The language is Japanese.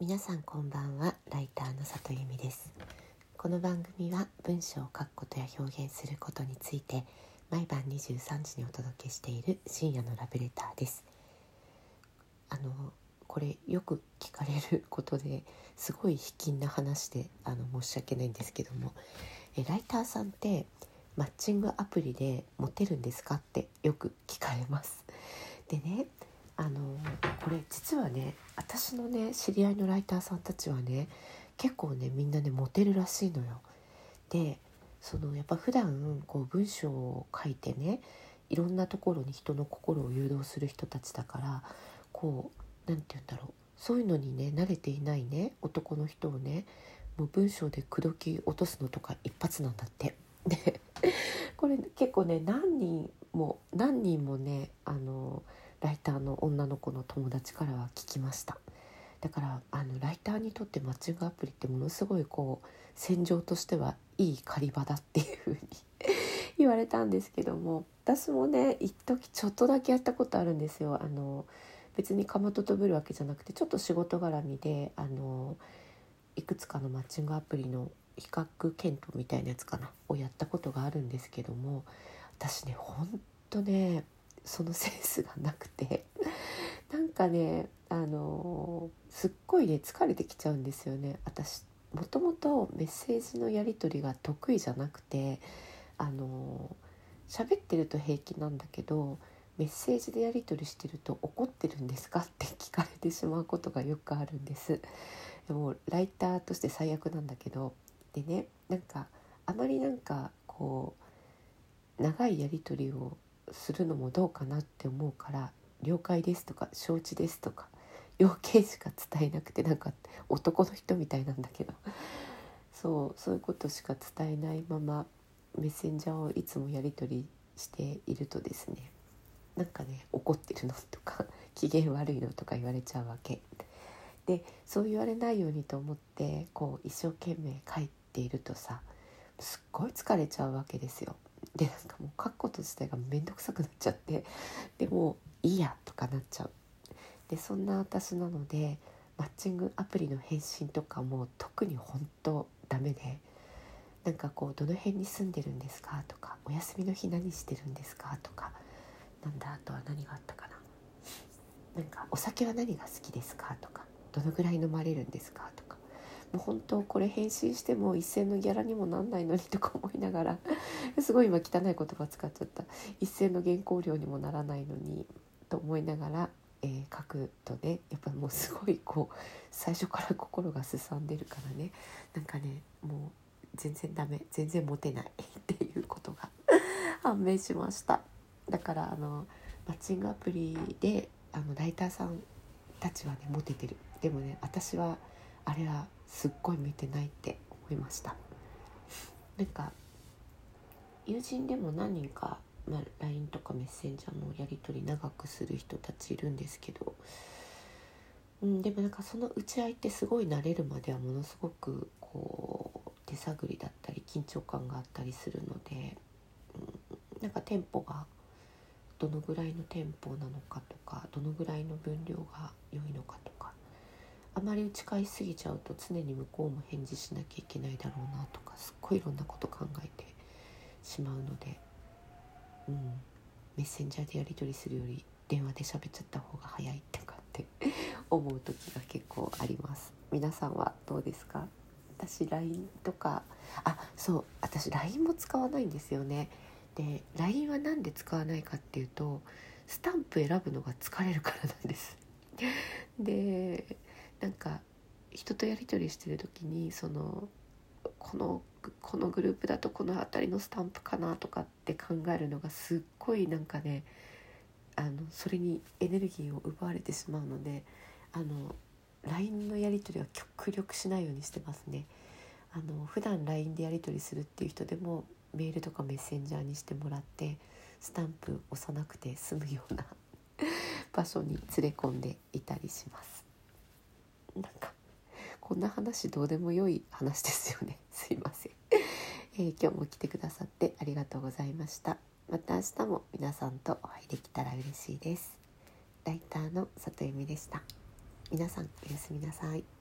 皆さんこんばんは。ライターの里由美です。この番組は文章を書くことや表現することについて毎晩23時にお届けしている深夜のラブレターです。あのこれよく聞かれることですごい卑近な話であの申し訳ないんですけどもえライターさんってマッチングアプリでモテるんですかってよく聞かれます。でねあの実はね私のね知り合いのライターさんたちはね結構ねみんなねモテるらしいのよ。でそのやっぱ普段こう文章を書いてねいろんなところに人の心を誘導する人たちだからこう何て言うんだろうそういうのにね慣れていないね男の人をねもう文章で口説き落とすのとか一発なんだって。でこれ結構ね何人も何人もねあのライターの女の子の友達からは聞きました。だからあのライターにとってマッチングアプリってものすごいこう戦場としてはいい狩り場だっていう風に言われたんですけども私もね一時ちょっとだけやったことあるんですよ。あの別にかまととぶるわけじゃなくてちょっと仕事絡みであのいくつかのマッチングアプリの比較検討みたいなやつかなをやったことがあるんですけども私ねほんとねそのセンスがなくて。なんかねあのすっごいね疲れてきちゃうんですよね。私もともとメッセージのやり取りが得意じゃなくてあの喋ってると平気なんだけどメッセージでやり取りしてると怒ってるんですかって聞かれてしまうことがよくあるんです。でもライターとして最悪なんだけど。でねなんかあまりなんかこう長いやり取りをするのもどうかなって思うから「了解です」とか「承知です」とか要件しか伝えなくてなんか男の人みたいなんだけどそうそういうことしか伝えないままメッセンジャーをいつもやり取りしているとですねなんかね怒ってるのとか機嫌悪いのとか言われちゃうわけ。でそう言われないようにと思ってこう一生懸命書いているとさすっごい疲れちゃうわけですよ。でなんかもう書くこと自体が面倒くさくなっちゃってでもいいやとかなっちゃうでそんな私なのでマッチングアプリの返信とかも特に本当ダメでなんかこう「どの辺に住んでるんですか?」とか「お休みの日何してるんですか?」とかなんだあとは何があったかななんか「お酒は何が好きですか?」とか「どのぐらい飲まれるんですか?」とかもう本当これ返信しても一銭のギャラにもなんないのにとか思いながら すごい今汚い言葉使っちゃった。一銭の原稿料にもならないのにと思いながら、えー、書くとねやっぱもうすごいこう最初から心がすさんでるからね。なんかねもう全然ダメ全然モテない っていうことが 判明しました。だからあのマッチングアプリであのライターさんたちはねモテてる。でもね私はあれはすっごい見てないって思いました。なんか友人でも何人か、まあ、LINE とかメッセンジャーのやり取り長くする人たちいるんですけど、うん、でもなんかその打ち合いってすごい慣れるまではものすごくこう手探りだったり緊張感があったりするので、うん、なんかテンポがどのぐらいのテンポなのかとかどのぐらいの分量が良いのかとかあまり打ち返しすぎちゃうと常に向こうも返事しなきゃいけないだろうなとかすっごいいろんなこと考えてしまうので、うん、メッセンジャーでやり取りするより電話で喋っちゃった方が早いってかって 思う時が結構あります。皆さんはどうですか？私 LINE とかあそう私 LINE も使わないんですよね。で LINE は何で使わないかっていうとスタンプ選ぶのが疲れるからなんです。でなんか人とやり取りしてる時にそのこのこのグループだとこの辺りのスタンプかなとかって考えるのがすっごいなんかねあのそれにエネルギーを奪われてしまうのであの LINE のやり取りは極力しないようにしてますね。あの普段 LINE でやり取りするっていう人でもメールとかメッセンジャーにしてもらってスタンプ押さなくて済むような 場所に連れ込んでいたりします。なんかこんな話どうでも良い話ですよね。すいません、えー、今日も来てくださってありがとうございました。また明日も皆さんとお会いできたら嬉しいです。ライターの里由美でした。皆さんおやすみなさい。